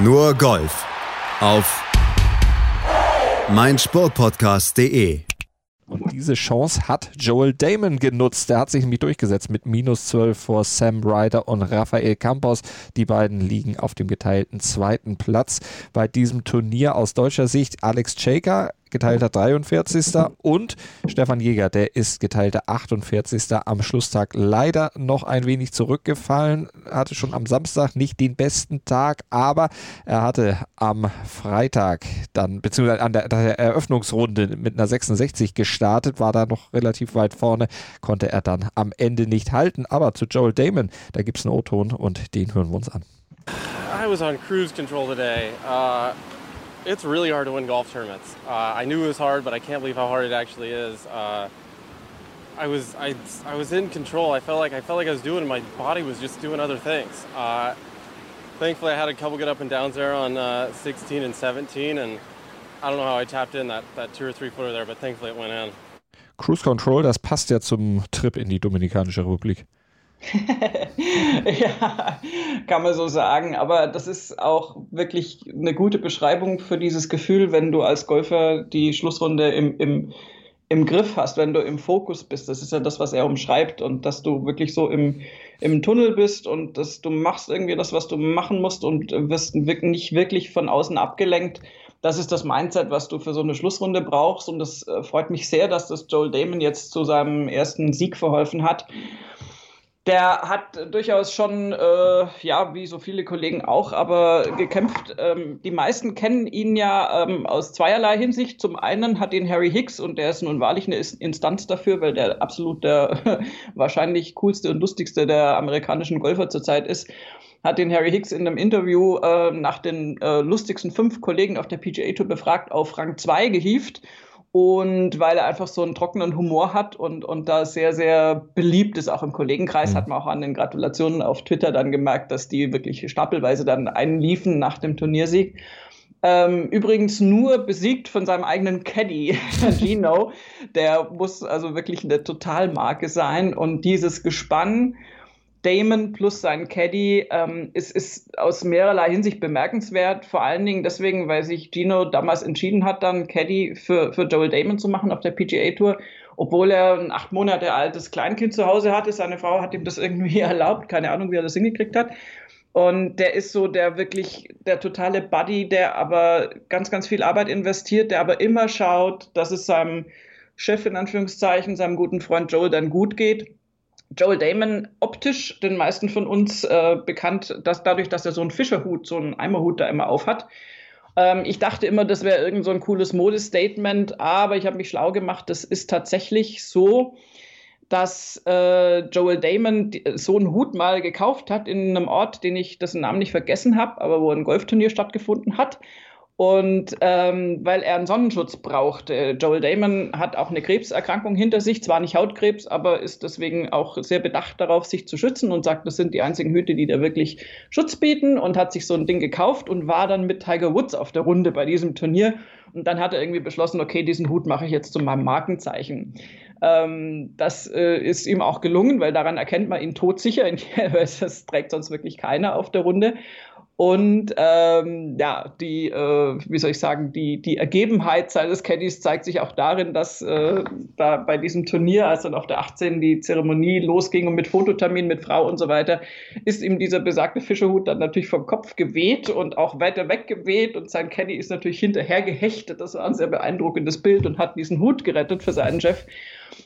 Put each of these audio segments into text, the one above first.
Nur Golf auf meinsportpodcast.de. Und diese Chance hat Joel Damon genutzt. Der hat sich nämlich durchgesetzt mit minus 12 vor Sam Ryder und Rafael Campos. Die beiden liegen auf dem geteilten zweiten Platz bei diesem Turnier aus deutscher Sicht. Alex Chaker geteilter 43. und Stefan Jäger, der ist geteilter 48. am Schlusstag leider noch ein wenig zurückgefallen, hatte schon am Samstag nicht den besten Tag, aber er hatte am Freitag dann, beziehungsweise an der, der Eröffnungsrunde mit einer 66 gestartet, war da noch relativ weit vorne, konnte er dann am Ende nicht halten, aber zu Joel Damon, da gibt es einen O-Ton und den hören wir uns an. I was on cruise control today. Uh it's really hard to win golf tournaments. Uh, I knew it was hard, but I can't believe how hard it actually is. Uh, I was I, I was in control. I felt like I felt like I was doing. My body was just doing other things. Uh, thankfully, I had a couple good up and downs there on uh, 16 and 17, and I don't know how I tapped in that that two or three footer there, but thankfully it went in. Cruise Control, das passt ja zum Trip in die Dominikanische Republik. ja, kann man so sagen. Aber das ist auch wirklich eine gute Beschreibung für dieses Gefühl, wenn du als Golfer die Schlussrunde im, im, im Griff hast, wenn du im Fokus bist. Das ist ja das, was er umschreibt. Und dass du wirklich so im, im Tunnel bist und dass du machst irgendwie das, was du machen musst und wirst nicht wirklich von außen abgelenkt. Das ist das Mindset, was du für so eine Schlussrunde brauchst. Und das äh, freut mich sehr, dass das Joel Damon jetzt zu seinem ersten Sieg verholfen hat der hat durchaus schon, äh, ja, wie so viele Kollegen auch, aber gekämpft. Ähm, die meisten kennen ihn ja ähm, aus zweierlei Hinsicht. Zum einen hat ihn Harry Hicks und der ist nun wahrlich eine Instanz dafür, weil der absolut der wahrscheinlich coolste und lustigste der amerikanischen Golfer zurzeit ist. Hat den Harry Hicks in einem Interview äh, nach den äh, lustigsten fünf Kollegen auf der PGA Tour befragt auf Rang 2 gehievt und weil er einfach so einen trockenen Humor hat und, und da sehr, sehr beliebt ist, auch im Kollegenkreis, mhm. hat man auch an den Gratulationen auf Twitter dann gemerkt, dass die wirklich stapelweise dann einliefen nach dem Turniersieg. Ähm, übrigens nur besiegt von seinem eigenen Caddy, Gino. Der muss also wirklich eine Totalmarke sein. Und dieses Gespann Damon plus sein Caddy ähm, ist, ist aus mehrerlei Hinsicht bemerkenswert. Vor allen Dingen deswegen, weil sich Gino damals entschieden hat, dann Caddy für, für Joel Damon zu machen auf der PGA Tour, obwohl er ein acht Monate altes Kleinkind zu Hause hatte. Seine Frau hat ihm das irgendwie erlaubt. Keine Ahnung, wie er das hingekriegt hat. Und der ist so der wirklich der totale Buddy, der aber ganz, ganz viel Arbeit investiert, der aber immer schaut, dass es seinem Chef in Anführungszeichen, seinem guten Freund Joel dann gut geht Joel Damon optisch den meisten von uns äh, bekannt, dass dadurch, dass er so einen Fischerhut, so einen Eimerhut da immer aufhat. Ähm, ich dachte immer, das wäre irgend so ein cooles Modestatement, aber ich habe mich schlau gemacht. Das ist tatsächlich so, dass äh, Joel Damon so einen Hut mal gekauft hat in einem Ort, den ich dessen Namen nicht vergessen habe, aber wo ein Golfturnier stattgefunden hat. Und ähm, weil er einen Sonnenschutz braucht. Joel Damon hat auch eine Krebserkrankung hinter sich, zwar nicht Hautkrebs, aber ist deswegen auch sehr bedacht darauf, sich zu schützen und sagt, das sind die einzigen Hüte, die da wirklich Schutz bieten und hat sich so ein Ding gekauft und war dann mit Tiger Woods auf der Runde bei diesem Turnier. Und dann hat er irgendwie beschlossen, okay, diesen Hut mache ich jetzt zu meinem Markenzeichen. Ähm, das äh, ist ihm auch gelungen, weil daran erkennt man ihn todsicher. das trägt sonst wirklich keiner auf der Runde. Und ähm, ja, die, äh, wie soll ich sagen, die, die Ergebenheit seines Caddies zeigt sich auch darin, dass äh, da bei diesem Turnier, als dann auf der 18 die Zeremonie losging und mit Fototermin mit Frau und so weiter, ist ihm dieser besagte Fischerhut dann natürlich vom Kopf geweht und auch weiter weg geweht und sein Caddy ist natürlich hinterher gehechtet. Das war ein sehr beeindruckendes Bild und hat diesen Hut gerettet für seinen Chef.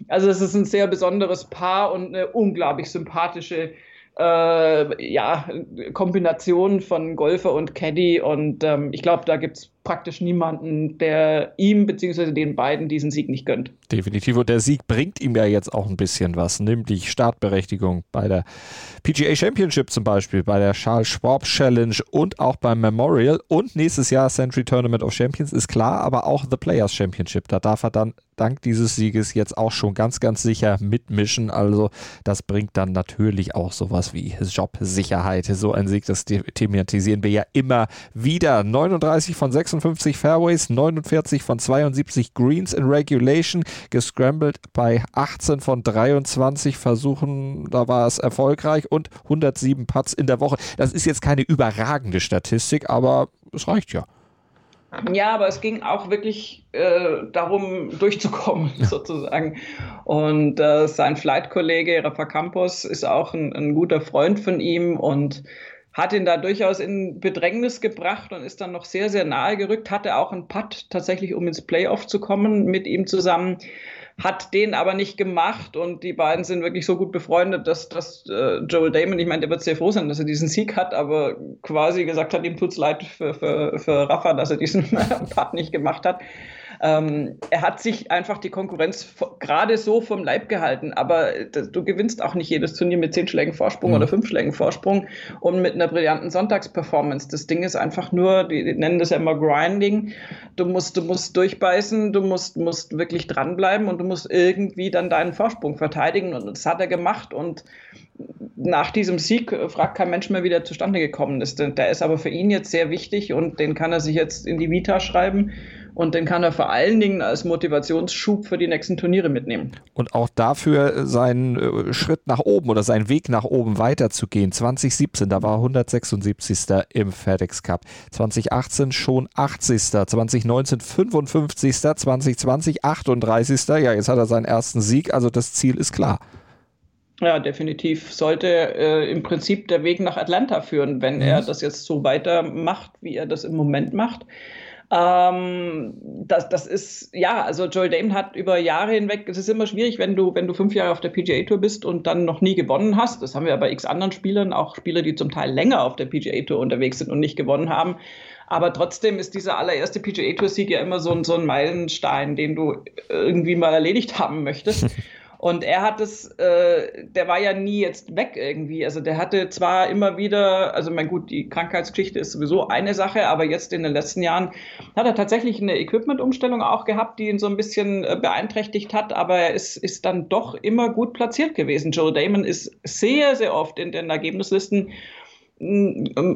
Also es ist ein sehr besonderes Paar und eine unglaublich sympathische äh, ja, Kombination von Golfer und Caddy. Und ähm, ich glaube, da gibt es praktisch niemanden, der ihm bzw. den beiden diesen Sieg nicht gönnt. Definitiv. Und der Sieg bringt ihm ja jetzt auch ein bisschen was, nämlich Startberechtigung bei der PGA Championship zum Beispiel, bei der Charles Schwab Challenge und auch beim Memorial. Und nächstes Jahr Century Tournament of Champions ist klar, aber auch The Players Championship. Da darf er dann dank dieses Sieges jetzt auch schon ganz, ganz sicher mitmischen. Also das bringt dann natürlich auch sowas wie Jobsicherheit. So ein Sieg, das thematisieren wir ja immer wieder. 39 von 56 Fairways, 49 von 72 Greens in Regulation, gescrambled bei 18 von 23 Versuchen, da war es erfolgreich und 107 Putts in der Woche. Das ist jetzt keine überragende Statistik, aber es reicht ja. Ja, aber es ging auch wirklich äh, darum, durchzukommen, ja. sozusagen. Und äh, sein Flight-Kollege Rafa Campos ist auch ein, ein, guter Freund von ihm und hat ihn da durchaus in Bedrängnis gebracht und ist dann noch sehr, sehr nahe gerückt, hatte auch einen Putt tatsächlich, um ins Playoff zu kommen mit ihm zusammen hat den aber nicht gemacht und die beiden sind wirklich so gut befreundet, dass, dass äh, Joel Damon, ich meine, der wird sehr froh sein, dass er diesen Sieg hat, aber quasi gesagt hat, ihm tut's leid für, für, für Rafa, dass er diesen Part nicht gemacht hat. Ähm, er hat sich einfach die Konkurrenz gerade so vom Leib gehalten, aber du gewinnst auch nicht jedes Turnier mit zehn Schlägen Vorsprung mhm. oder fünf Schlägen Vorsprung und mit einer brillanten Sonntagsperformance. Das Ding ist einfach nur, die, die nennen das ja immer Grinding. Du musst, du musst durchbeißen, du musst, musst wirklich dranbleiben und du musst irgendwie dann deinen Vorsprung verteidigen und das hat er gemacht und nach diesem Sieg fragt kein Mensch mehr, wie der zustande gekommen ist. Der ist aber für ihn jetzt sehr wichtig und den kann er sich jetzt in die Vita schreiben. Und den kann er vor allen Dingen als Motivationsschub für die nächsten Turniere mitnehmen. Und auch dafür seinen äh, Schritt nach oben oder seinen Weg nach oben weiterzugehen. 2017, da war 176. im FedEx Cup. 2018 schon 80. 2019 55. 2020 38. Ja, jetzt hat er seinen ersten Sieg. Also das Ziel ist klar. Ja, definitiv sollte äh, im Prinzip der Weg nach Atlanta führen, wenn mhm. er das jetzt so weitermacht, wie er das im Moment macht. Ähm, das, das ist, ja, also Joel Damon hat über Jahre hinweg, es ist immer schwierig, wenn du, wenn du fünf Jahre auf der PGA Tour bist und dann noch nie gewonnen hast. Das haben wir bei x anderen Spielern, auch Spieler, die zum Teil länger auf der PGA Tour unterwegs sind und nicht gewonnen haben. Aber trotzdem ist dieser allererste PGA Tour Sieg ja immer so ein, so ein Meilenstein, den du irgendwie mal erledigt haben möchtest. Und er hat es, äh, der war ja nie jetzt weg irgendwie. Also der hatte zwar immer wieder, also mein gut, die Krankheitsgeschichte ist sowieso eine Sache, aber jetzt in den letzten Jahren hat er tatsächlich eine Equipment-Umstellung auch gehabt, die ihn so ein bisschen äh, beeinträchtigt hat, aber er ist, ist dann doch immer gut platziert gewesen. Joe Damon ist sehr, sehr oft in den Ergebnislisten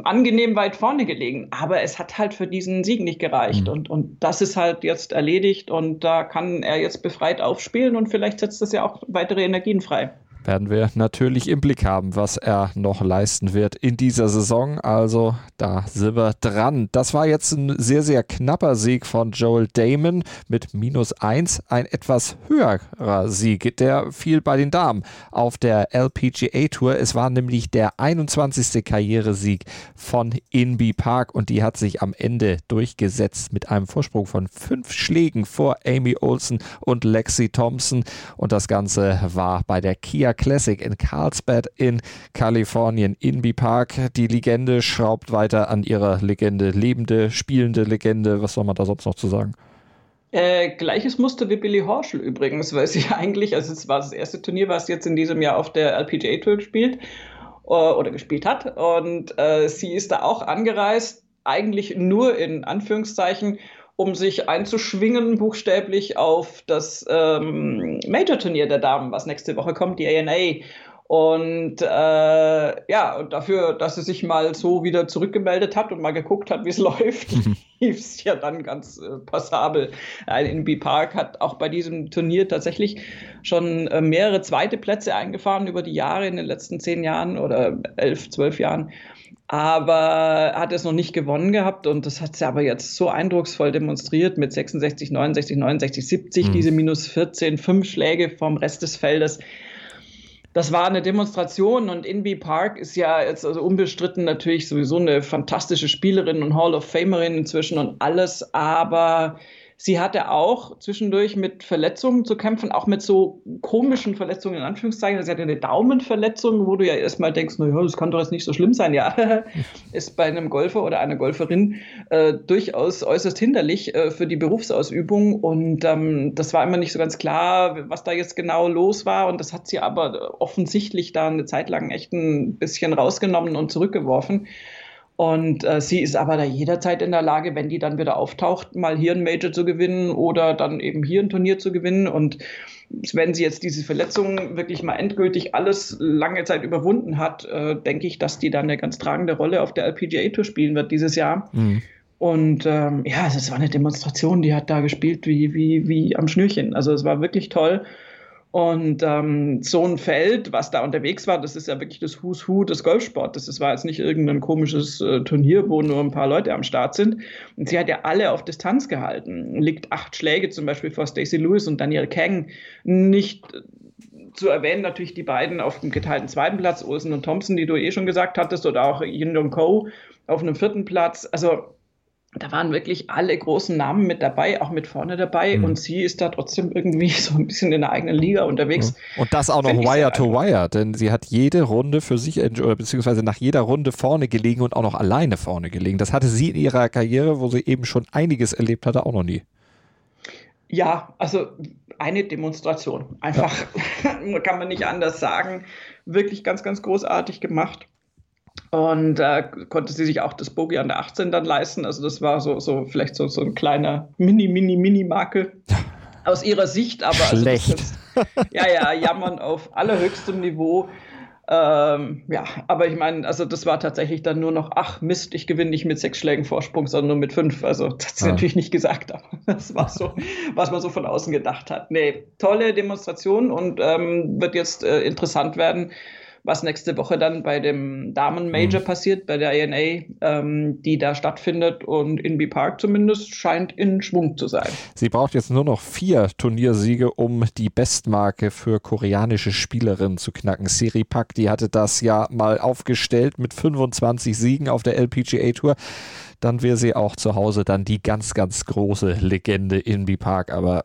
angenehm weit vorne gelegen. Aber es hat halt für diesen Sieg nicht gereicht. Mhm. Und, und das ist halt jetzt erledigt und da kann er jetzt befreit aufspielen und vielleicht setzt das ja auch weitere Energien frei werden wir natürlich im Blick haben, was er noch leisten wird in dieser Saison. Also da sind wir dran. Das war jetzt ein sehr, sehr knapper Sieg von Joel Damon mit minus eins. Ein etwas höherer Sieg, der fiel bei den Damen auf der LPGA Tour. Es war nämlich der 21. Karrieresieg von Inby Park und die hat sich am Ende durchgesetzt mit einem Vorsprung von fünf Schlägen vor Amy Olsen und Lexi Thompson. Und das Ganze war bei der Kia Classic in Carlsbad in Kalifornien. Inby Park, die Legende schraubt weiter an ihrer Legende. Lebende, spielende Legende. Was soll man da sonst noch zu sagen? Äh, gleiches Muster wie Billy Horschel übrigens, weil sie eigentlich, also es war das erste Turnier, was jetzt in diesem Jahr auf der LPGA Tour gespielt äh, oder gespielt hat. Und äh, sie ist da auch angereist, eigentlich nur in Anführungszeichen, um sich einzuschwingen, buchstäblich auf das ähm, Major-Turnier der Damen, was nächste Woche kommt, die ANA. Und äh, ja, und dafür, dass sie sich mal so wieder zurückgemeldet hat und mal geguckt hat, wie es läuft, lief es ja dann ganz äh, passabel. Ein NB Park hat auch bei diesem Turnier tatsächlich schon äh, mehrere zweite Plätze eingefahren über die Jahre in den letzten zehn Jahren oder elf, zwölf Jahren aber hat es noch nicht gewonnen gehabt und das hat sie aber jetzt so eindrucksvoll demonstriert mit 66, 69, 69, 70, mhm. diese minus 14, fünf Schläge vom Rest des Feldes. Das war eine Demonstration und Inby Park ist ja jetzt also unbestritten natürlich sowieso eine fantastische Spielerin und Hall of Famerin inzwischen und alles, aber Sie hatte auch zwischendurch mit Verletzungen zu kämpfen, auch mit so komischen Verletzungen in Anführungszeichen. Sie hatte eine Daumenverletzung, wo du ja erstmal denkst, naja, das kann doch jetzt nicht so schlimm sein. Ja, ist bei einem Golfer oder einer Golferin äh, durchaus äußerst hinderlich äh, für die Berufsausübung. Und ähm, das war immer nicht so ganz klar, was da jetzt genau los war. Und das hat sie aber offensichtlich da eine Zeit lang echt ein bisschen rausgenommen und zurückgeworfen. Und äh, sie ist aber da jederzeit in der Lage, wenn die dann wieder auftaucht, mal hier ein Major zu gewinnen oder dann eben hier ein Turnier zu gewinnen. Und wenn sie jetzt diese Verletzung wirklich mal endgültig alles lange Zeit überwunden hat, äh, denke ich, dass die dann eine ganz tragende Rolle auf der LPGA Tour spielen wird dieses Jahr. Mhm. Und ähm, ja, es war eine Demonstration, die hat da gespielt wie, wie, wie am Schnürchen. Also es war wirklich toll. Und ähm, so ein Feld, was da unterwegs war, das ist ja wirklich das Who's Who des Golfsports. Das war jetzt nicht irgendein komisches äh, Turnier, wo nur ein paar Leute am Start sind. Und sie hat ja alle auf Distanz gehalten. Liegt acht Schläge zum Beispiel vor Stacey Lewis und Daniel Kang. Nicht zu erwähnen natürlich die beiden auf dem geteilten zweiten Platz, Olsen und Thompson, die du eh schon gesagt hattest, oder auch Yin Dong Ko auf einem vierten Platz. Also da waren wirklich alle großen Namen mit dabei, auch mit vorne dabei. Mhm. Und sie ist da trotzdem irgendwie so ein bisschen in der eigenen Liga unterwegs. Und das auch noch Wire to Wire, denn sie hat jede Runde für sich, oder beziehungsweise nach jeder Runde vorne gelegen und auch noch alleine vorne gelegen. Das hatte sie in ihrer Karriere, wo sie eben schon einiges erlebt hatte, auch noch nie. Ja, also eine Demonstration. Einfach, ja. kann man nicht anders sagen. Wirklich ganz, ganz großartig gemacht. Und äh, konnte sie sich auch das Bogie an der 18 dann leisten. Also das war so, so vielleicht so, so ein kleiner Mini, Mini, Mini-Makel aus ihrer Sicht. Aber Schlecht. Also das, ja, ja, jammern auf allerhöchstem Niveau. Ähm, ja, aber ich meine, also das war tatsächlich dann nur noch, ach Mist, ich gewinne nicht mit sechs Schlägen Vorsprung, sondern nur mit fünf. Also das hat sie ah. natürlich nicht gesagt, aber das war so, was man so von außen gedacht hat. Nee, tolle Demonstration und ähm, wird jetzt äh, interessant werden, was nächste Woche dann bei dem Damen-Major mhm. passiert, bei der ANA, ähm, die da stattfindet und Inby Park zumindest scheint in Schwung zu sein. Sie braucht jetzt nur noch vier Turniersiege, um die Bestmarke für koreanische Spielerinnen zu knacken. Siri Pak, die hatte das ja mal aufgestellt mit 25 Siegen auf der LPGA Tour dann wäre sie auch zu Hause dann die ganz, ganz große Legende Inby Park. Aber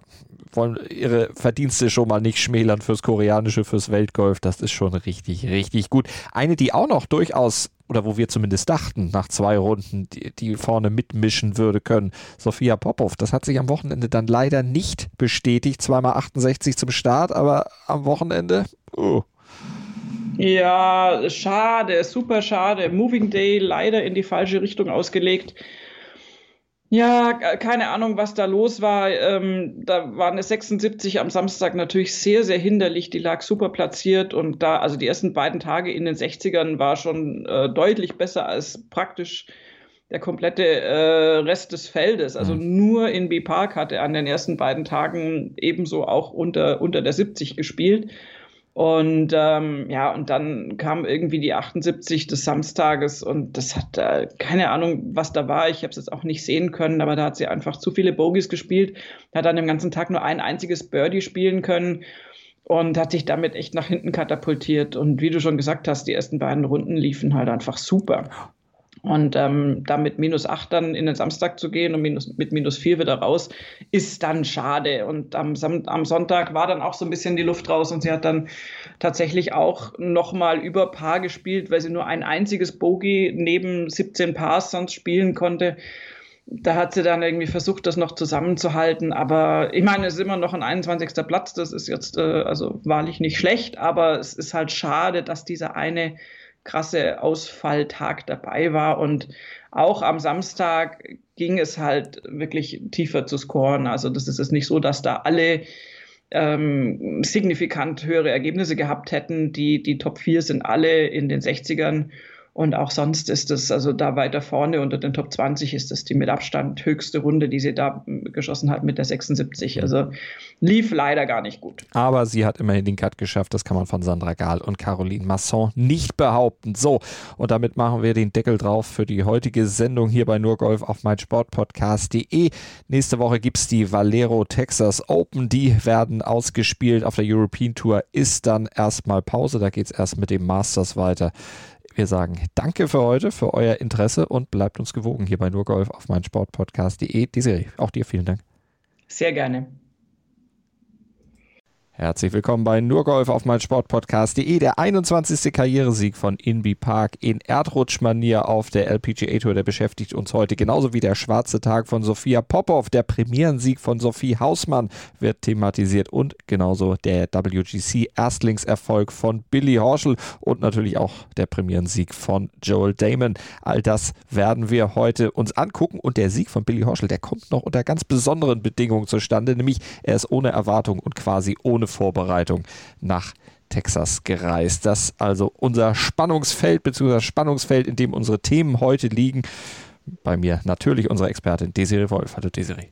wollen ihre Verdienste schon mal nicht schmälern fürs Koreanische, fürs Weltgolf. Das ist schon richtig, richtig gut. Eine, die auch noch durchaus, oder wo wir zumindest dachten, nach zwei Runden, die, die vorne mitmischen würde können, Sophia Popov. Das hat sich am Wochenende dann leider nicht bestätigt. Zweimal 68 zum Start, aber am Wochenende, oh. Ja, schade, super schade. Moving Day leider in die falsche Richtung ausgelegt. Ja, keine Ahnung, was da los war. Ähm, da war eine 76 am Samstag natürlich sehr, sehr hinderlich. Die lag super platziert und da, also die ersten beiden Tage in den 60ern war schon äh, deutlich besser als praktisch der komplette äh, Rest des Feldes. Also mhm. nur in B-Park hatte an den ersten beiden Tagen ebenso auch unter, unter der 70 gespielt. Und ähm, ja, und dann kam irgendwie die 78 des Samstages und das hat äh, keine Ahnung, was da war. Ich habe es jetzt auch nicht sehen können, aber da hat sie einfach zu viele Bogies gespielt, hat dann den ganzen Tag nur ein einziges Birdie spielen können und hat sich damit echt nach hinten katapultiert. Und wie du schon gesagt hast, die ersten beiden Runden liefen halt einfach super. Und ähm, da mit minus acht dann in den Samstag zu gehen und minus, mit minus vier wieder raus, ist dann schade. Und am, am Sonntag war dann auch so ein bisschen die Luft raus und sie hat dann tatsächlich auch nochmal über Paar gespielt, weil sie nur ein einziges Bogey neben 17 Pars sonst spielen konnte. Da hat sie dann irgendwie versucht, das noch zusammenzuhalten. Aber ich meine, es ist immer noch ein 21. Platz. Das ist jetzt äh, also wahrlich nicht schlecht, aber es ist halt schade, dass dieser eine krasse Ausfalltag dabei war. Und auch am Samstag ging es halt wirklich tiefer zu scoren. Also das ist es nicht so, dass da alle ähm, signifikant höhere Ergebnisse gehabt hätten. Die, die Top 4 sind alle in den 60ern und auch sonst ist es, also da weiter vorne unter den Top 20 ist das die mit Abstand höchste Runde, die sie da geschossen hat mit der 76. Also lief leider gar nicht gut. Aber sie hat immerhin den Cut geschafft. Das kann man von Sandra Gahl und Caroline Masson nicht behaupten. So, und damit machen wir den Deckel drauf für die heutige Sendung hier bei Nurgolf auf meinsportpodcast.de. Nächste Woche gibt es die Valero Texas Open. Die werden ausgespielt auf der European Tour. Ist dann erstmal Pause. Da geht es erst mit dem Masters weiter. Wir sagen danke für heute, für euer Interesse und bleibt uns gewogen hier bei Nurgolf auf meinsportpodcast.de. Die Serie, auch dir vielen Dank. Sehr gerne. Herzlich willkommen bei Nurgolf auf mein Sportpodcast.de. Der 21. Karrieresieg von Inby Park in Erdrutschmanier auf der LPGA Tour, der beschäftigt uns heute genauso wie der schwarze Tag von Sophia Popov. Der Premierensieg von Sophie Hausmann wird thematisiert und genauso der WGC Erstlingserfolg von Billy Horschel und natürlich auch der Premierensieg von Joel Damon. All das werden wir heute uns angucken und der Sieg von Billy Horschel, der kommt noch unter ganz besonderen Bedingungen zustande, nämlich er ist ohne Erwartung und quasi ohne Vorbereitung nach Texas gereist. Das also unser Spannungsfeld bzw. Spannungsfeld, in dem unsere Themen heute liegen. Bei mir natürlich unsere Expertin Desiree Wolf. Hallo Desiree.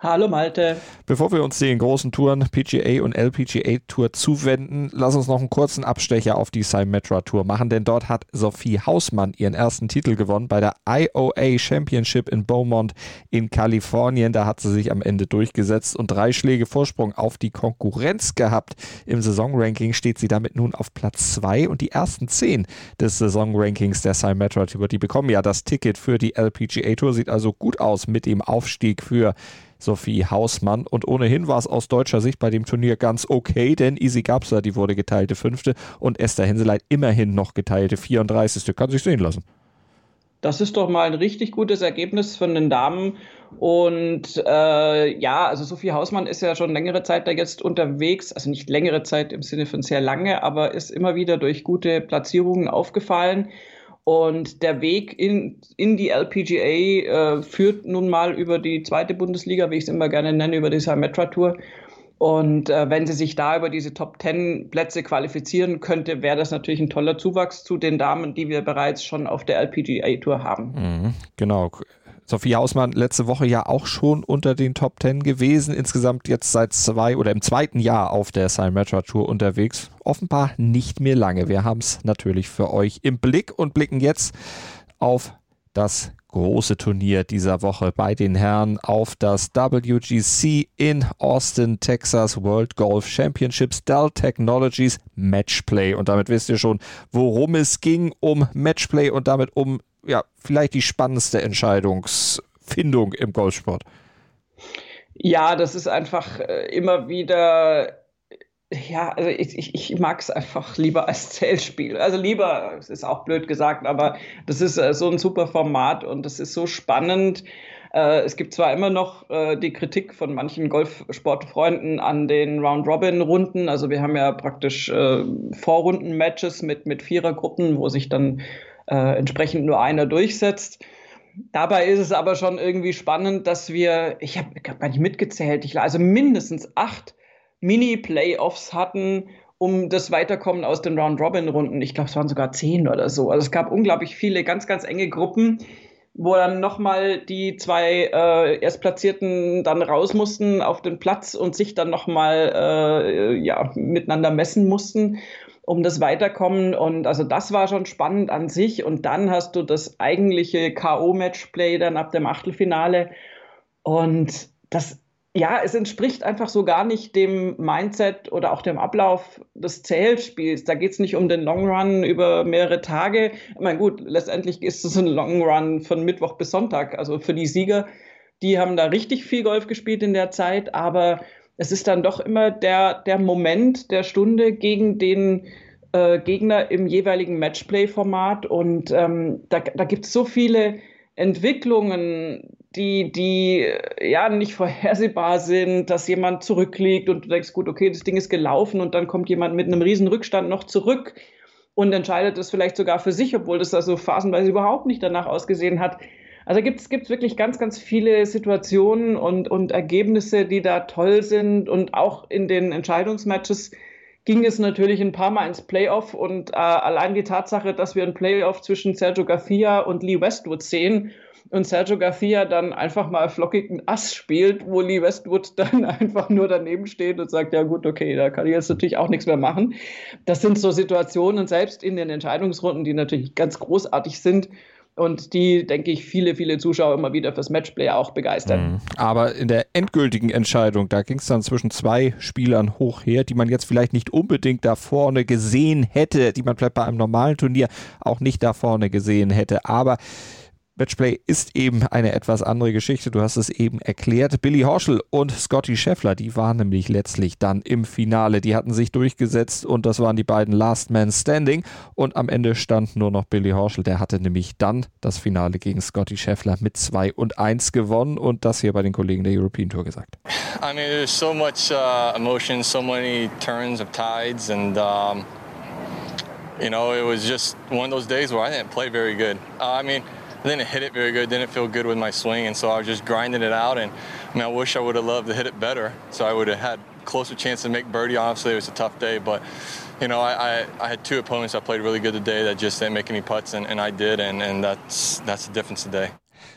Hallo Malte. Bevor wir uns den großen Touren PGA und LPGA Tour zuwenden, lass uns noch einen kurzen Abstecher auf die Symetra Tour machen, denn dort hat Sophie Hausmann ihren ersten Titel gewonnen bei der IOA Championship in Beaumont in Kalifornien. Da hat sie sich am Ende durchgesetzt und drei Schläge Vorsprung auf die Konkurrenz gehabt. Im Saisonranking steht sie damit nun auf Platz zwei und die ersten zehn des Saisonrankings der Symetra Tour, die bekommen ja das Ticket für die LPGA Tour, sieht also gut aus mit dem Aufstieg für Sophie Hausmann. Und ohnehin war es aus deutscher Sicht bei dem Turnier ganz okay, denn Easy Gabser, die wurde geteilte Fünfte und Esther Henseleit immerhin noch geteilte 34. Kann sich sehen lassen. Das ist doch mal ein richtig gutes Ergebnis von den Damen. Und äh, ja, also Sophie Hausmann ist ja schon längere Zeit da jetzt unterwegs, also nicht längere Zeit im Sinne von sehr lange, aber ist immer wieder durch gute Platzierungen aufgefallen. Und der Weg in, in die LPGA äh, führt nun mal über die zweite Bundesliga, wie ich es immer gerne nenne, über die Symetra Tour. Und äh, wenn sie sich da über diese Top Ten Plätze qualifizieren könnte, wäre das natürlich ein toller Zuwachs zu den Damen, die wir bereits schon auf der LPGA Tour haben. Mhm, genau. Sophie Hausmann letzte Woche ja auch schon unter den Top Ten gewesen. Insgesamt jetzt seit zwei oder im zweiten Jahr auf der Symetra Tour unterwegs. Offenbar nicht mehr lange. Wir haben es natürlich für euch im Blick und blicken jetzt auf das große Turnier dieser Woche bei den Herren auf das WGC in Austin, Texas World Golf Championships Dell Technologies Matchplay. Und damit wisst ihr schon, worum es ging um Matchplay und damit um ja, vielleicht die spannendste Entscheidungsfindung im Golfsport. Ja, das ist einfach äh, immer wieder ja, also ich, ich, ich mag es einfach lieber als Zählspiel. Also lieber, es ist auch blöd gesagt, aber das ist äh, so ein super Format und das ist so spannend. Äh, es gibt zwar immer noch die Kritik von manchen Golfsportfreunden an den Round-Robin-Runden. Also wir haben ja praktisch Vorrunden-Matches mit, mit Vierergruppen, wo sich dann äh, entsprechend nur einer durchsetzt. Dabei ist es aber schon irgendwie spannend, dass wir, ich habe hab gar nicht mitgezählt, ich, also mindestens acht Mini-Playoffs hatten, um das Weiterkommen aus den Round-Robin-Runden. Ich glaube, es waren sogar zehn oder so. Also es gab unglaublich viele ganz, ganz enge Gruppen, wo dann nochmal die zwei äh, Erstplatzierten dann raus mussten auf den Platz und sich dann nochmal äh, ja, miteinander messen mussten um das Weiterkommen. Und also das war schon spannend an sich. Und dann hast du das eigentliche K.O.-Matchplay dann ab dem Achtelfinale. Und das, ja, es entspricht einfach so gar nicht dem Mindset oder auch dem Ablauf des Zählspiels. Da geht es nicht um den Long Run über mehrere Tage. Ich meine, gut, letztendlich ist es ein Long Run von Mittwoch bis Sonntag. Also für die Sieger, die haben da richtig viel Golf gespielt in der Zeit, aber es ist dann doch immer der, der Moment der Stunde gegen den äh, Gegner im jeweiligen Matchplay-Format. Und ähm, da, da gibt es so viele Entwicklungen, die, die ja nicht vorhersehbar sind, dass jemand zurückliegt und du denkst, gut, okay, das Ding ist gelaufen und dann kommt jemand mit einem riesen Rückstand noch zurück und entscheidet es vielleicht sogar für sich, obwohl das also phasenweise überhaupt nicht danach ausgesehen hat. Also gibt es wirklich ganz, ganz viele Situationen und, und Ergebnisse, die da toll sind. Und auch in den Entscheidungsmatches ging es natürlich ein paar Mal ins Playoff. Und äh, allein die Tatsache, dass wir ein Playoff zwischen Sergio Garcia und Lee Westwood sehen und Sergio Garcia dann einfach mal flockigen Ass spielt, wo Lee Westwood dann einfach nur daneben steht und sagt, ja gut, okay, da kann ich jetzt natürlich auch nichts mehr machen. Das sind so Situationen, selbst in den Entscheidungsrunden, die natürlich ganz großartig sind, und die, denke ich, viele, viele Zuschauer immer wieder fürs Matchplay auch begeistern. Mhm. Aber in der endgültigen Entscheidung, da ging es dann zwischen zwei Spielern hoch her, die man jetzt vielleicht nicht unbedingt da vorne gesehen hätte, die man vielleicht bei einem normalen Turnier auch nicht da vorne gesehen hätte. Aber Matchplay ist eben eine etwas andere Geschichte. Du hast es eben erklärt. Billy Horschel und Scotty Scheffler, die waren nämlich letztlich dann im Finale. Die hatten sich durchgesetzt und das waren die beiden Last Man Standing. Und am Ende stand nur noch Billy Horschel. Der hatte nämlich dann das Finale gegen Scotty Scheffler mit 2 und 1 gewonnen und das hier bei den Kollegen der European Tour gesagt. I mean, there's so much uh, emotion, so many turns of tides and um you know, it was just one of those days where I didn't play very good. Uh, I mean, I didn't hit it very good, didn't feel good with my swing, and so I was just grinding it out. And I mean, I wish I would have loved to hit it better, so I would have had closer chance to make birdie. Honestly, it was a tough day, but you know, I, I, I had two opponents that played really good today that just didn't make any putts, and, and I did, and, and that's that's the difference today.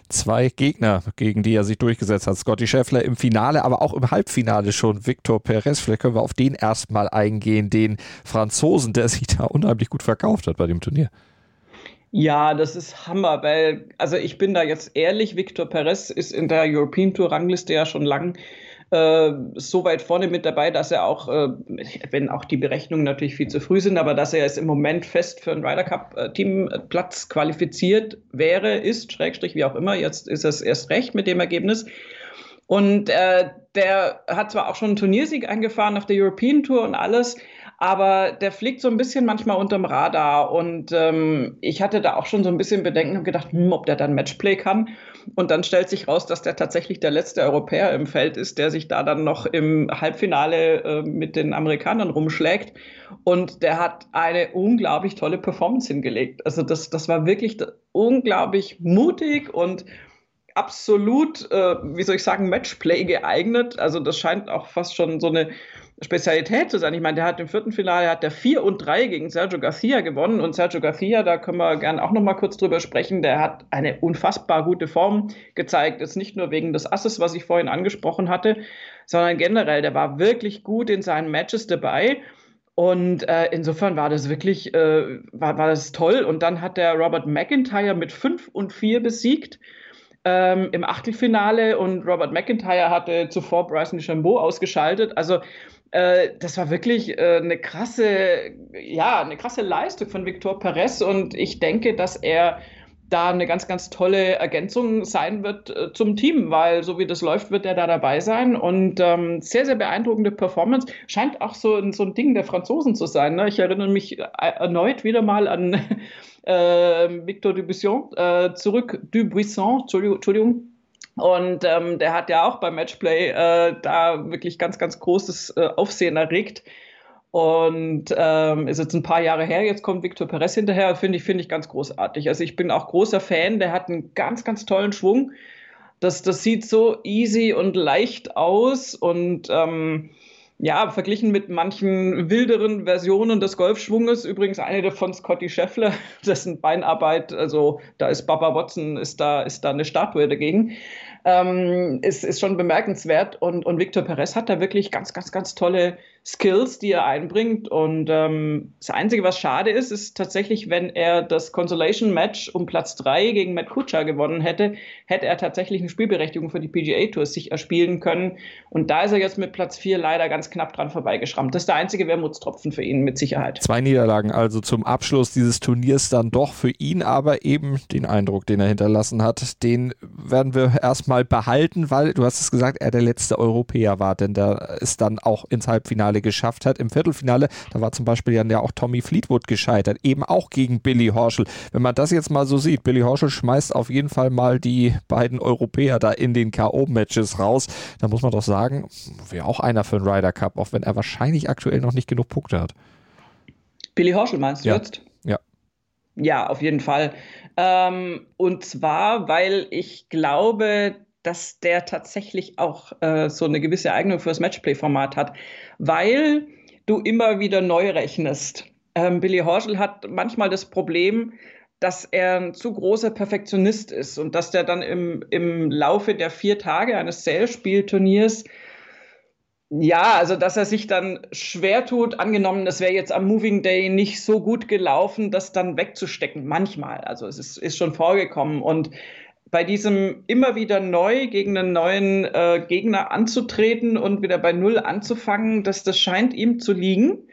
zwei Gegner, gegen die er sich durchgesetzt hat. Scotty Scheffler im Finale, aber auch im Halbfinale schon Victor Perez. Vielleicht können wir auf den erstmal eingehen, den Franzosen, der sich da unheimlich gut verkauft hat bei dem Turnier. Ja, das ist Hammer, weil, also ich bin da jetzt ehrlich, Victor Perez ist in der European Tour Rangliste ja schon lang äh, so weit vorne mit dabei, dass er auch, äh, wenn auch die Berechnungen natürlich viel zu früh sind, aber dass er jetzt im Moment fest für einen Ryder Cup äh, Teamplatz qualifiziert wäre, ist, Schrägstrich, wie auch immer, jetzt ist es erst recht mit dem Ergebnis. Und äh, der hat zwar auch schon einen Turniersieg eingefahren auf der European Tour und alles, aber der fliegt so ein bisschen manchmal unterm Radar. Und ähm, ich hatte da auch schon so ein bisschen Bedenken und gedacht, hm, ob der dann Matchplay kann. Und dann stellt sich raus, dass der tatsächlich der letzte Europäer im Feld ist, der sich da dann noch im Halbfinale äh, mit den Amerikanern rumschlägt. Und der hat eine unglaublich tolle Performance hingelegt. Also das, das war wirklich unglaublich mutig und absolut, äh, wie soll ich sagen, Matchplay geeignet. Also das scheint auch fast schon so eine Spezialität zu sein. Ich meine, der hat im vierten Finale hat der 4 und 3 gegen Sergio Garcia gewonnen und Sergio Garcia, da können wir gerne auch noch mal kurz drüber sprechen, der hat eine unfassbar gute Form gezeigt. Jetzt nicht nur wegen des Asses, was ich vorhin angesprochen hatte, sondern generell, der war wirklich gut in seinen Matches dabei. Und äh, insofern war das wirklich, äh, war, war das toll. Und dann hat der Robert McIntyre mit 5 und 4 besiegt ähm, im Achtelfinale und Robert McIntyre hatte zuvor Bryson DeChambeau ausgeschaltet. Also das war wirklich äh, eine krasse, ja, eine krasse Leistung von Victor Perez und ich denke, dass er da eine ganz, ganz tolle Ergänzung sein wird äh, zum Team, weil so wie das läuft, wird er da dabei sein und ähm, sehr, sehr beeindruckende Performance. Scheint auch so, so ein Ding der Franzosen zu sein. Ne? Ich erinnere mich äh, erneut wieder mal an äh, Victor Dubuisson, äh, zurück, Dubuisson, Entschuldigung, und ähm, der hat ja auch beim Matchplay äh, da wirklich ganz, ganz großes äh, Aufsehen erregt. Und ähm, ist jetzt ein paar Jahre her, jetzt kommt Victor Perez hinterher, finde ich, finde ich ganz großartig. Also ich bin auch großer Fan, der hat einen ganz, ganz tollen Schwung. Das, das sieht so easy und leicht aus und ähm, ja, verglichen mit manchen wilderen Versionen des Golfschwunges, übrigens eine davon Scotty Scheffler, dessen Beinarbeit, also da ist Baba Watson, ist da, ist da eine Statue dagegen ähm, ist, ist schon bemerkenswert. Und, und Victor Perez hat da wirklich ganz, ganz, ganz tolle Skills, die er einbringt. Und ähm, das Einzige, was schade ist, ist tatsächlich, wenn er das Consolation Match um Platz 3 gegen Matt Kutscher gewonnen hätte, hätte er tatsächlich eine Spielberechtigung für die PGA Tours sich erspielen können. Und da ist er jetzt mit Platz 4 leider ganz knapp dran vorbeigeschrammt. Das ist der einzige Wermutstropfen für ihn mit Sicherheit. Zwei Niederlagen also zum Abschluss dieses Turniers dann doch für ihn, aber eben den Eindruck, den er hinterlassen hat, den werden wir erstmal mal behalten, weil du hast es gesagt, er der letzte Europäer war, denn der es dann auch ins Halbfinale geschafft hat. Im Viertelfinale, da war zum Beispiel ja auch Tommy Fleetwood gescheitert, eben auch gegen Billy Horschel. Wenn man das jetzt mal so sieht, Billy Horschel schmeißt auf jeden Fall mal die beiden Europäer da in den K.O.-Matches raus, dann muss man doch sagen, wäre auch einer für einen Ryder Cup, auch wenn er wahrscheinlich aktuell noch nicht genug Punkte hat. Billy Horschel meinst du ja. jetzt? Ja. Ja, auf jeden Fall. Ähm, und zwar, weil ich glaube, dass der tatsächlich auch äh, so eine gewisse Eignung fürs Matchplay-Format hat, weil du immer wieder neu rechnest. Ähm, Billy Horschel hat manchmal das Problem, dass er ein zu großer Perfektionist ist und dass der dann im, im Laufe der vier Tage eines Sales-Spielturniers ja, also dass er sich dann schwer tut, angenommen, das wäre jetzt am Moving Day nicht so gut gelaufen, das dann wegzustecken. Manchmal, also es ist, ist schon vorgekommen. Und bei diesem immer wieder neu gegen einen neuen äh, Gegner anzutreten und wieder bei Null anzufangen, das, das scheint ihm zu liegen.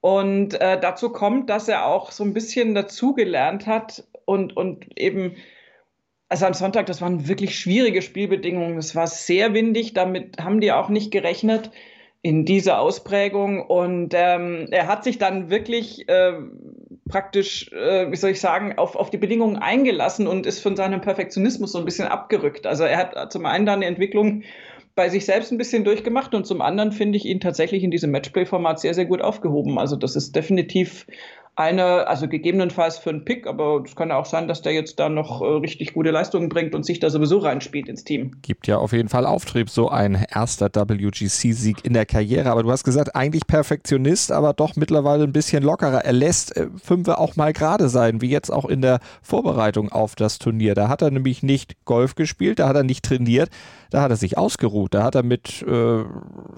Und äh, dazu kommt, dass er auch so ein bisschen dazugelernt hat und, und eben also am Sonntag, das waren wirklich schwierige Spielbedingungen. Es war sehr windig, damit haben die auch nicht gerechnet in dieser Ausprägung. Und ähm, er hat sich dann wirklich äh, praktisch, äh, wie soll ich sagen, auf, auf die Bedingungen eingelassen und ist von seinem Perfektionismus so ein bisschen abgerückt. Also er hat zum einen dann eine Entwicklung bei sich selbst ein bisschen durchgemacht und zum anderen finde ich ihn tatsächlich in diesem Matchplay-Format sehr, sehr gut aufgehoben. Also das ist definitiv eine, also gegebenenfalls für einen Pick, aber es kann ja auch sein, dass der jetzt da noch äh, richtig gute Leistungen bringt und sich da sowieso reinspielt ins Team. Gibt ja auf jeden Fall Auftrieb, so ein erster WGC-Sieg in der Karriere. Aber du hast gesagt, eigentlich Perfektionist, aber doch mittlerweile ein bisschen lockerer. Er lässt äh, Fünfe auch mal gerade sein, wie jetzt auch in der Vorbereitung auf das Turnier. Da hat er nämlich nicht Golf gespielt, da hat er nicht trainiert, da hat er sich ausgeruht. Da hat er mit äh,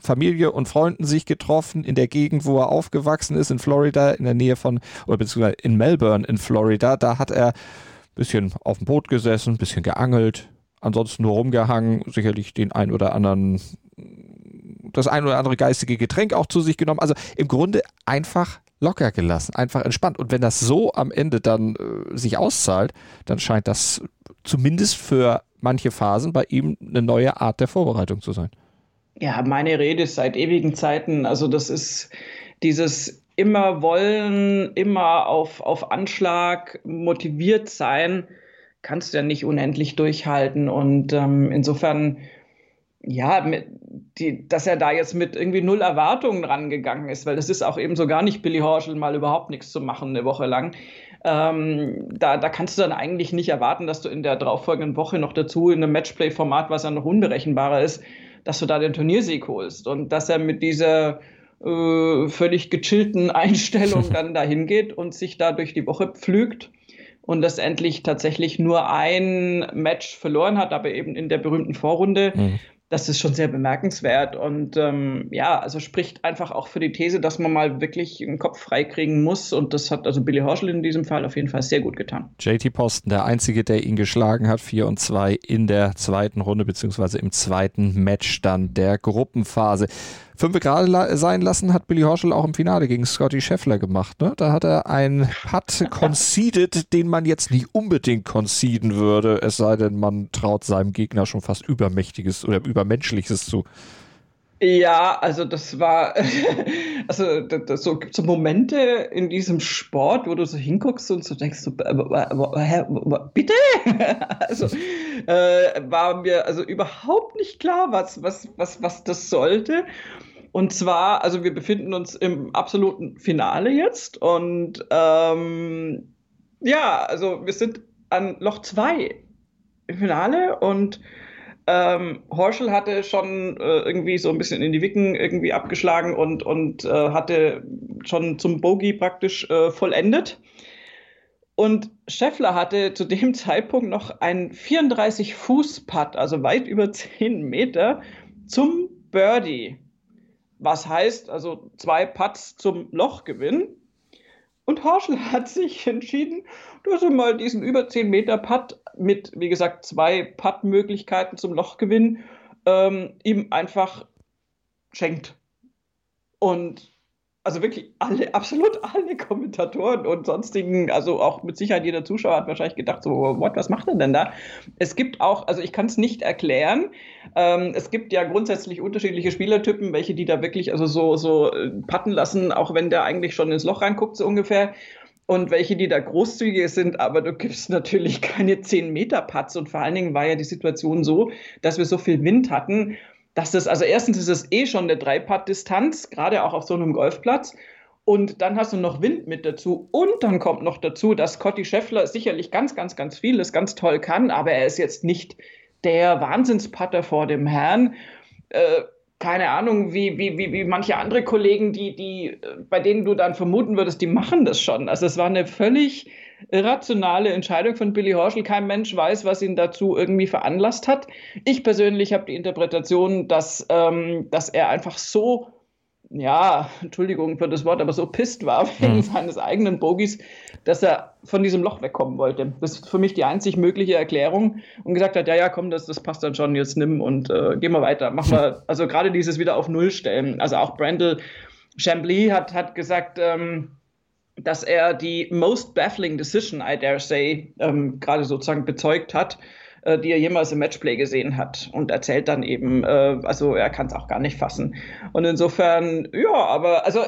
Familie und Freunden sich getroffen in der Gegend, wo er aufgewachsen ist, in Florida, in der Nähe von, oder beziehungsweise in Melbourne in Florida. Da hat er ein bisschen auf dem Boot gesessen, ein bisschen geangelt, ansonsten nur rumgehangen, sicherlich den ein oder anderen, das ein oder andere geistige Getränk auch zu sich genommen. Also im Grunde einfach locker gelassen, einfach entspannt. Und wenn das so am Ende dann äh, sich auszahlt, dann scheint das zumindest für manche Phasen bei ihm eine neue Art der Vorbereitung zu sein. Ja, meine Rede ist seit ewigen Zeiten. Also das ist dieses immer wollen, immer auf, auf Anschlag motiviert sein, kannst du ja nicht unendlich durchhalten. Und ähm, insofern, ja, mit, die, dass er da jetzt mit irgendwie null Erwartungen rangegangen ist, weil das ist auch eben so gar nicht Billy Horschel mal überhaupt nichts zu machen eine Woche lang ähm, da, da kannst du dann eigentlich nicht erwarten, dass du in der darauffolgenden Woche noch dazu in einem Matchplay-Format, was ja noch unberechenbarer ist, dass du da den Turniersieg holst. Und dass er mit dieser äh, völlig gechillten Einstellung dann dahin geht und sich da durch die Woche pflügt und letztendlich tatsächlich nur ein Match verloren hat, aber eben in der berühmten Vorrunde. Mhm das ist schon sehr bemerkenswert und ähm, ja, also spricht einfach auch für die These, dass man mal wirklich einen Kopf freikriegen muss und das hat also Billy Horschel in diesem Fall auf jeden Fall sehr gut getan. JT Posten, der Einzige, der ihn geschlagen hat, 4 und 2 in der zweiten Runde beziehungsweise im zweiten Matchstand der Gruppenphase. Fünf gerade sein lassen hat Billy Horschel auch im Finale gegen Scotty Scheffler gemacht. Ne? Da hat er einen Putt conceded, den man jetzt nicht unbedingt conceden würde, es sei denn, man traut seinem Gegner schon fast Übermächtiges oder Übermenschliches zu. Ja, also das war, also das, das, so gibt so Momente in diesem Sport, wo du so hinguckst und so denkst, so, äh, bitte? also äh, war mir also überhaupt nicht klar, was, was, was, was das sollte. Und zwar, also wir befinden uns im absoluten Finale jetzt und ähm, ja, also wir sind an Loch 2 im Finale und ähm, Horschel hatte schon äh, irgendwie so ein bisschen in die Wicken irgendwie abgeschlagen und, und äh, hatte schon zum Bogey praktisch äh, vollendet. Und Scheffler hatte zu dem Zeitpunkt noch einen 34-Fuß-Putt, also weit über 10 Meter, zum Birdie was heißt also zwei Putts zum Lochgewinn. Und Horschel hat sich entschieden, dass er mal diesen über 10 Meter Putt mit, wie gesagt, zwei Putt-Möglichkeiten zum Lochgewinn ähm, ihm einfach schenkt. Und also wirklich alle, absolut alle Kommentatoren und sonstigen, also auch mit Sicherheit jeder Zuschauer hat wahrscheinlich gedacht, so, what, was macht er denn da? Es gibt auch, also ich kann es nicht erklären, ähm, es gibt ja grundsätzlich unterschiedliche Spielertypen, welche die da wirklich also so, so äh, patten lassen, auch wenn der eigentlich schon ins Loch reinguckt, so ungefähr. Und welche, die da großzügig sind, aber du gibst natürlich keine 10 Meter Putts. Und vor allen Dingen war ja die Situation so, dass wir so viel Wind hatten, dass das, also erstens ist es eh schon eine Dreipad-Distanz, gerade auch auf so einem Golfplatz. Und dann hast du noch Wind mit dazu. Und dann kommt noch dazu, dass Scotty Scheffler sicherlich ganz, ganz, ganz vieles ganz toll kann, aber er ist jetzt nicht der Wahnsinnspatter vor dem Herrn. Äh, keine Ahnung, wie, wie, wie, wie manche andere Kollegen, die, die, bei denen du dann vermuten würdest, die machen das schon. Also es war eine völlig irrationale Entscheidung von Billy Horschel. Kein Mensch weiß, was ihn dazu irgendwie veranlasst hat. Ich persönlich habe die Interpretation, dass, ähm, dass er einfach so, ja, Entschuldigung für das Wort, aber so pisst war wegen mhm. seines eigenen Bogies, dass er von diesem Loch wegkommen wollte. Das ist für mich die einzig mögliche Erklärung und gesagt hat, ja, ja, komm, das, das passt dann schon, jetzt nimm und äh, gehen wir weiter. Machen wir, also gerade dieses wieder auf Null stellen. Also auch Brandel Chambly hat, hat gesagt, ähm, dass er die most baffling decision, I dare say, ähm, gerade sozusagen bezeugt hat, äh, die er jemals im Matchplay gesehen hat und erzählt dann eben, äh, also er kann es auch gar nicht fassen. Und insofern, ja, aber also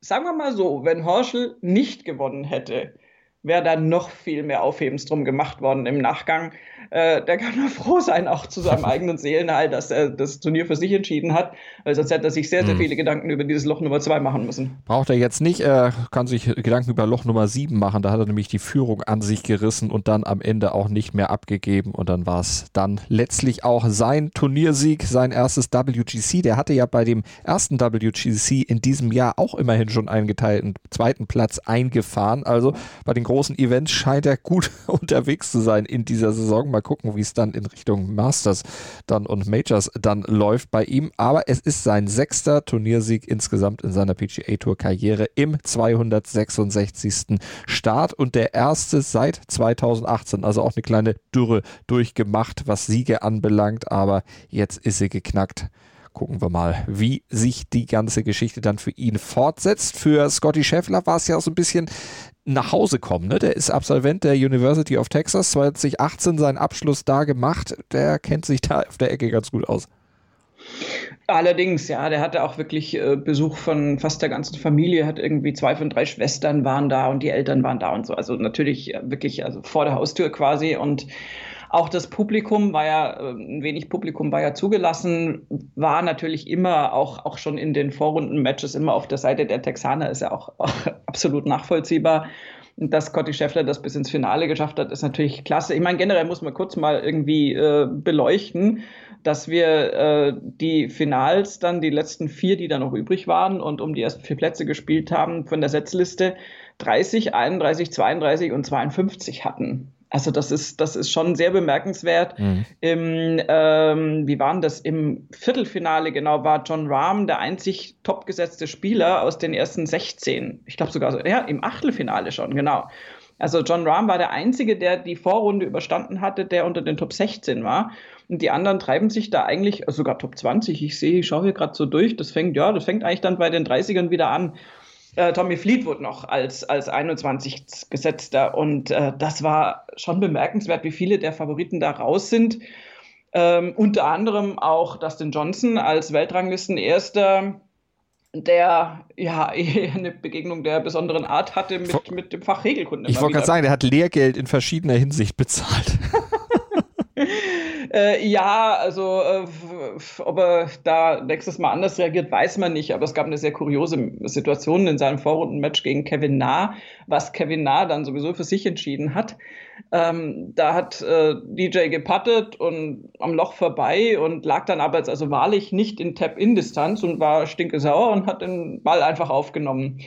sagen wir mal so, wenn Horschel nicht gewonnen hätte, wäre da noch viel mehr Aufhebens drum gemacht worden im Nachgang äh, der kann nur froh sein, auch zu seinem eigenen Seelenheil, dass er das Turnier für sich entschieden hat, weil sonst hätte er sich sehr, sehr hm. viele Gedanken über dieses Loch Nummer 2 machen müssen. Braucht er jetzt nicht, er kann sich Gedanken über Loch Nummer 7 machen, da hat er nämlich die Führung an sich gerissen und dann am Ende auch nicht mehr abgegeben und dann war es dann letztlich auch sein Turniersieg, sein erstes WGC, der hatte ja bei dem ersten WGC in diesem Jahr auch immerhin schon einen geteilten zweiten Platz eingefahren, also bei den großen Events scheint er gut unterwegs zu sein in dieser Saison. Mal gucken, wie es dann in Richtung Masters dann und Majors dann läuft bei ihm. Aber es ist sein sechster Turniersieg insgesamt in seiner PGA Tour Karriere im 266. Start und der erste seit 2018. Also auch eine kleine Dürre durchgemacht, was Siege anbelangt. Aber jetzt ist sie geknackt gucken wir mal, wie sich die ganze Geschichte dann für ihn fortsetzt. Für Scotty Scheffler war es ja auch so ein bisschen nach Hause kommen. Ne? Der ist Absolvent der University of Texas, 2018 seinen Abschluss da gemacht. Der kennt sich da auf der Ecke ganz gut aus. Allerdings, ja, der hatte auch wirklich äh, Besuch von fast der ganzen Familie, hat irgendwie zwei von drei Schwestern waren da und die Eltern waren da und so. Also natürlich äh, wirklich also vor der Haustür quasi und auch das Publikum war ja, äh, ein wenig Publikum war ja zugelassen, war natürlich immer auch, auch schon in den Vorrunden-Matches immer auf der Seite der Texaner, ist ja auch, auch absolut nachvollziehbar. Dass Scotty Scheffler das bis ins Finale geschafft hat, ist natürlich klasse. Ich meine, generell muss man kurz mal irgendwie äh, beleuchten, dass wir äh, die Finals dann, die letzten vier, die da noch übrig waren und um die ersten vier Plätze gespielt haben, von der Setzliste 30, 31, 32 und 52 hatten. Also das ist, das ist schon sehr bemerkenswert. Mhm. Im, ähm, wie waren das? Im Viertelfinale genau war John Rahm der einzig topgesetzte Spieler aus den ersten 16. Ich glaube sogar, so, ja, im Achtelfinale schon, genau. Also John Rahm war der Einzige, der die Vorrunde überstanden hatte, der unter den Top 16 war. Und die anderen treiben sich da eigentlich, sogar Top 20. Ich sehe, ich schaue hier gerade so durch. Das fängt, ja, das fängt eigentlich dann bei den 30ern wieder an äh, Tommy Fleetwood noch als, als 21 gesetzter. Und äh, das war schon bemerkenswert, wie viele der Favoriten da raus sind. Ähm, unter anderem auch Dustin Johnson als Weltranglisten-Erster, der ja eine Begegnung der besonderen Art hatte mit, mit dem Fach Regelkunde. Ich wollte gerade sagen, der hat Lehrgeld in verschiedener Hinsicht bezahlt. Äh, ja, also äh, ob er da nächstes Mal anders reagiert, weiß man nicht. Aber es gab eine sehr kuriose Situation in seinem Vorrundenmatch gegen Kevin Na, was Kevin Na dann sowieso für sich entschieden hat. Ähm, da hat äh, DJ gepattet und am Loch vorbei und lag dann aber jetzt also wahrlich nicht in Tap-In-Distanz und war stinkesauer und hat den Ball einfach aufgenommen.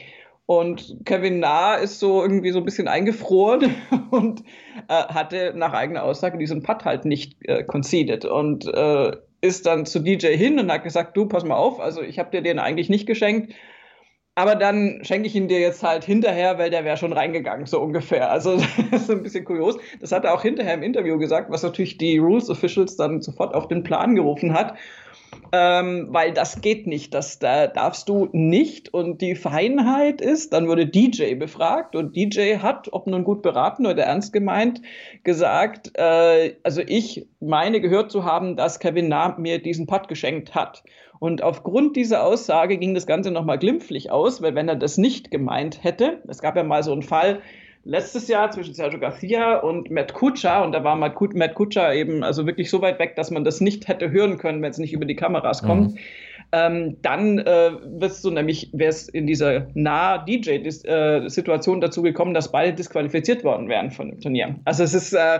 Und Kevin Na ist so irgendwie so ein bisschen eingefroren und äh, hatte nach eigener Aussage diesen Putt halt nicht äh, conceded und äh, ist dann zu DJ hin und hat gesagt, du, pass mal auf, also ich habe dir den eigentlich nicht geschenkt, aber dann schenke ich ihn dir jetzt halt hinterher, weil der wäre schon reingegangen, so ungefähr. Also das ist ein bisschen kurios. Das hat er auch hinterher im Interview gesagt, was natürlich die Rules Officials dann sofort auf den Plan gerufen hat ähm, weil das geht nicht. Das da darfst du nicht. Und die Feinheit ist, dann wurde DJ befragt und DJ hat, ob nun gut beraten oder ernst gemeint, gesagt, äh, also ich meine gehört zu haben, dass Kevin Na mir diesen Putt geschenkt hat. Und aufgrund dieser Aussage ging das Ganze nochmal glimpflich aus, weil wenn er das nicht gemeint hätte, es gab ja mal so einen Fall, letztes Jahr zwischen Sergio Garcia und Matt Kutscher und da war Matt Kutscher eben also wirklich so weit weg, dass man das nicht hätte hören können, wenn es nicht über die Kameras kommt. Mhm. Ähm, dann äh, wirst du nämlich, wäre es in dieser nah DJ-Situation äh, dazu gekommen, dass beide disqualifiziert worden wären von dem Turnier. Also es ist äh,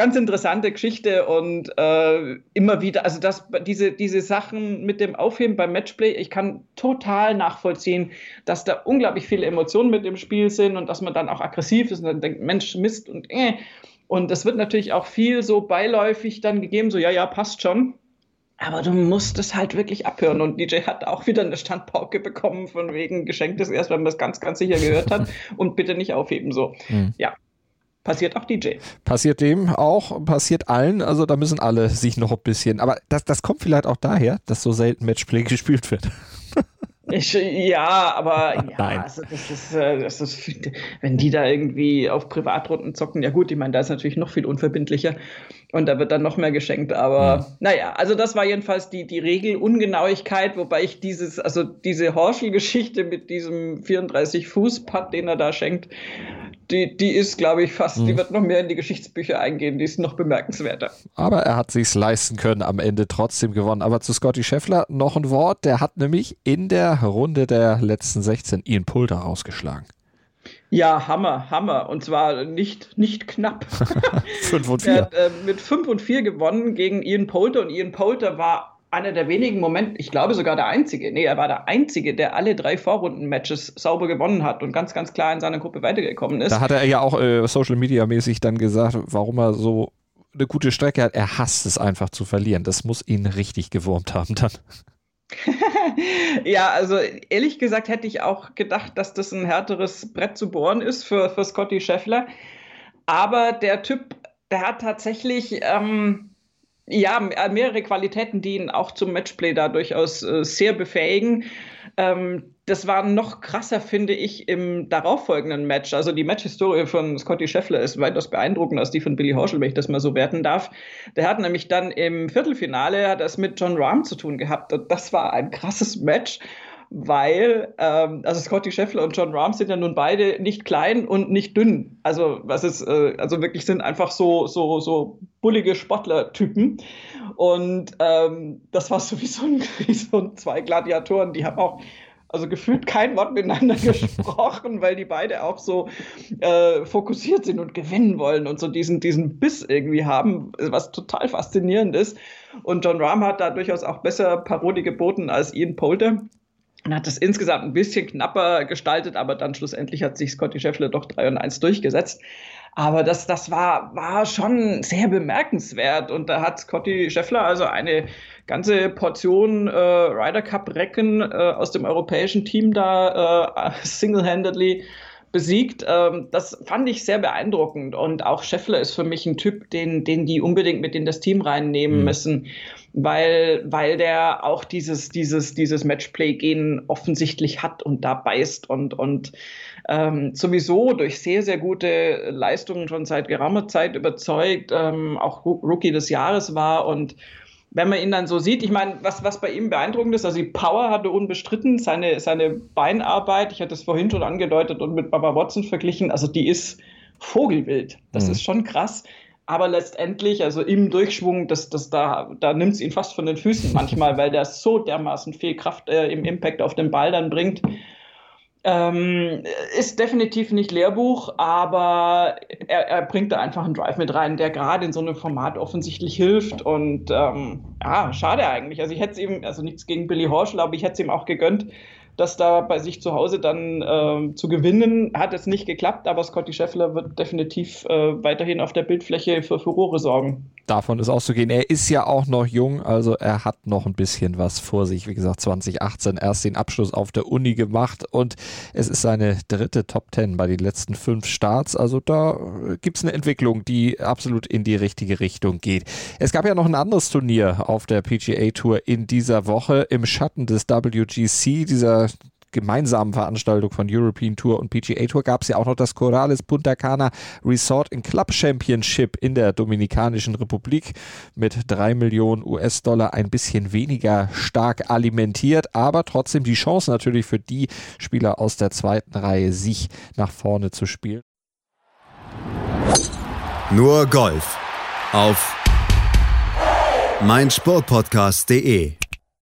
ganz interessante Geschichte und äh, immer wieder, also das, diese, diese Sachen mit dem Aufheben beim Matchplay, ich kann total nachvollziehen, dass da unglaublich viele Emotionen mit im Spiel sind und dass man dann auch aggressiv ist und dann denkt, Mensch, Mist und äh. Und es wird natürlich auch viel so beiläufig dann gegeben, so ja, ja, passt schon. Aber du musst es halt wirklich abhören. Und DJ hat auch wieder eine Standpauke bekommen, von wegen geschenktes erst, wenn man es ganz, ganz sicher gehört hat. und bitte nicht aufheben. So. Mhm. Ja, Passiert auch DJ. Passiert dem auch, passiert allen, also da müssen alle sich noch ein bisschen. Aber das, das kommt vielleicht auch daher, dass so selten Matchplay gespielt wird. Ich, ja, aber ja, Nein. Also das ist, äh, das ist, wenn die da irgendwie auf Privatrunden zocken, ja gut, ich meine, da ist natürlich noch viel unverbindlicher und da wird dann noch mehr geschenkt. Aber ja. naja, also das war jedenfalls die, die Regelungenauigkeit, wobei ich dieses, also diese Horschel-Geschichte mit diesem 34-Fuß-Putt, den er da schenkt, die, die ist, glaube ich, fast, mhm. die wird noch mehr in die Geschichtsbücher eingehen, die ist noch bemerkenswerter. Aber er hat sich's leisten können, am Ende trotzdem gewonnen. Aber zu Scotty Scheffler noch ein Wort, der hat nämlich in der Runde der letzten 16 Ian Pulter rausgeschlagen. Ja, Hammer, Hammer. Und zwar nicht, nicht knapp. 5 und 4. Er hat äh, mit 5 und 4 gewonnen gegen Ian Poulter. Und Ian Poulter war einer der wenigen Momente, ich glaube sogar der einzige, nee, er war der einzige, der alle drei Vorrunden-Matches sauber gewonnen hat und ganz, ganz klar in seiner Gruppe weitergekommen ist. Da hat er ja auch äh, Social Media mäßig dann gesagt, warum er so eine gute Strecke hat. Er hasst es einfach zu verlieren. Das muss ihn richtig gewurmt haben dann. ja, also ehrlich gesagt hätte ich auch gedacht, dass das ein härteres Brett zu bohren ist für, für Scotty Scheffler. Aber der Typ, der hat tatsächlich ähm, ja, mehrere Qualitäten, die ihn auch zum Matchplay da durchaus äh, sehr befähigen. Ähm, das war noch krasser, finde ich, im darauffolgenden Match. Also die Matchhistorie von Scotty Scheffler ist weitaus beeindruckender als die von Billy Horschel, wenn ich das mal so werten darf. Der hat nämlich dann im Viertelfinale das mit John Rahm zu tun gehabt. Und das war ein krasses Match weil ähm, also Scotty Scheffler und John Rahm sind ja nun beide nicht klein und nicht dünn. Also was ist äh, also wirklich sind einfach so so so bullige Sportlertypen und ähm, das war so wie so, ein, wie so zwei Gladiatoren, die haben auch also gefühlt kein Wort miteinander gesprochen, weil die beide auch so äh, fokussiert sind und gewinnen wollen und so diesen, diesen Biss irgendwie haben, was total faszinierend ist. Und John Rahm hat da durchaus auch besser Parodie geboten als Ian Poulter. Und hat das insgesamt ein bisschen knapper gestaltet, aber dann schlussendlich hat sich Scotty Scheffler doch 3 und 1 durchgesetzt. Aber das, das war, war schon sehr bemerkenswert. Und da hat Scotty Scheffler also eine ganze Portion äh, Ryder Cup-Recken äh, aus dem europäischen Team da äh, single-handedly besiegt. Ähm, das fand ich sehr beeindruckend. Und auch Scheffler ist für mich ein Typ, den, den die unbedingt mit in das Team reinnehmen mhm. müssen, weil, weil der auch dieses, dieses, dieses Matchplay-Gen offensichtlich hat und da beißt und, und ähm, sowieso durch sehr, sehr gute Leistungen schon seit geraumer Zeit überzeugt, ähm, auch Rookie des Jahres war und wenn man ihn dann so sieht, ich meine, was, was bei ihm beeindruckend ist, also die Power hatte unbestritten, seine, seine Beinarbeit, ich hatte es vorhin schon angedeutet und mit Baba Watson verglichen, also die ist vogelwild. Das mhm. ist schon krass. Aber letztendlich, also im Durchschwung, das, das, da, da nimmt es ihn fast von den Füßen manchmal, weil der so dermaßen viel Kraft äh, im Impact auf den Ball dann bringt. Ähm, ist definitiv nicht Lehrbuch, aber er, er, bringt da einfach einen Drive mit rein, der gerade in so einem Format offensichtlich hilft. Und ähm, ja, schade eigentlich. Also ich hätte es ihm, also nichts gegen Billy Horschel, aber ich hätte es ihm auch gegönnt, das da bei sich zu Hause dann äh, zu gewinnen. Hat es nicht geklappt, aber Scotty Scheffler wird definitiv äh, weiterhin auf der Bildfläche für Furore sorgen. Davon ist auszugehen. Er ist ja auch noch jung, also er hat noch ein bisschen was vor sich. Wie gesagt, 2018 erst den Abschluss auf der Uni gemacht und es ist seine dritte Top 10 bei den letzten fünf Starts. Also da gibt es eine Entwicklung, die absolut in die richtige Richtung geht. Es gab ja noch ein anderes Turnier auf der PGA Tour in dieser Woche im Schatten des WGC, dieser gemeinsamen Veranstaltung von European Tour und PGA Tour gab es ja auch noch das Corrales Punta Cana Resort and Club Championship in der Dominikanischen Republik mit drei Millionen US-Dollar ein bisschen weniger stark alimentiert, aber trotzdem die Chance natürlich für die Spieler aus der zweiten Reihe, sich nach vorne zu spielen. Nur Golf auf meinsportpodcast.de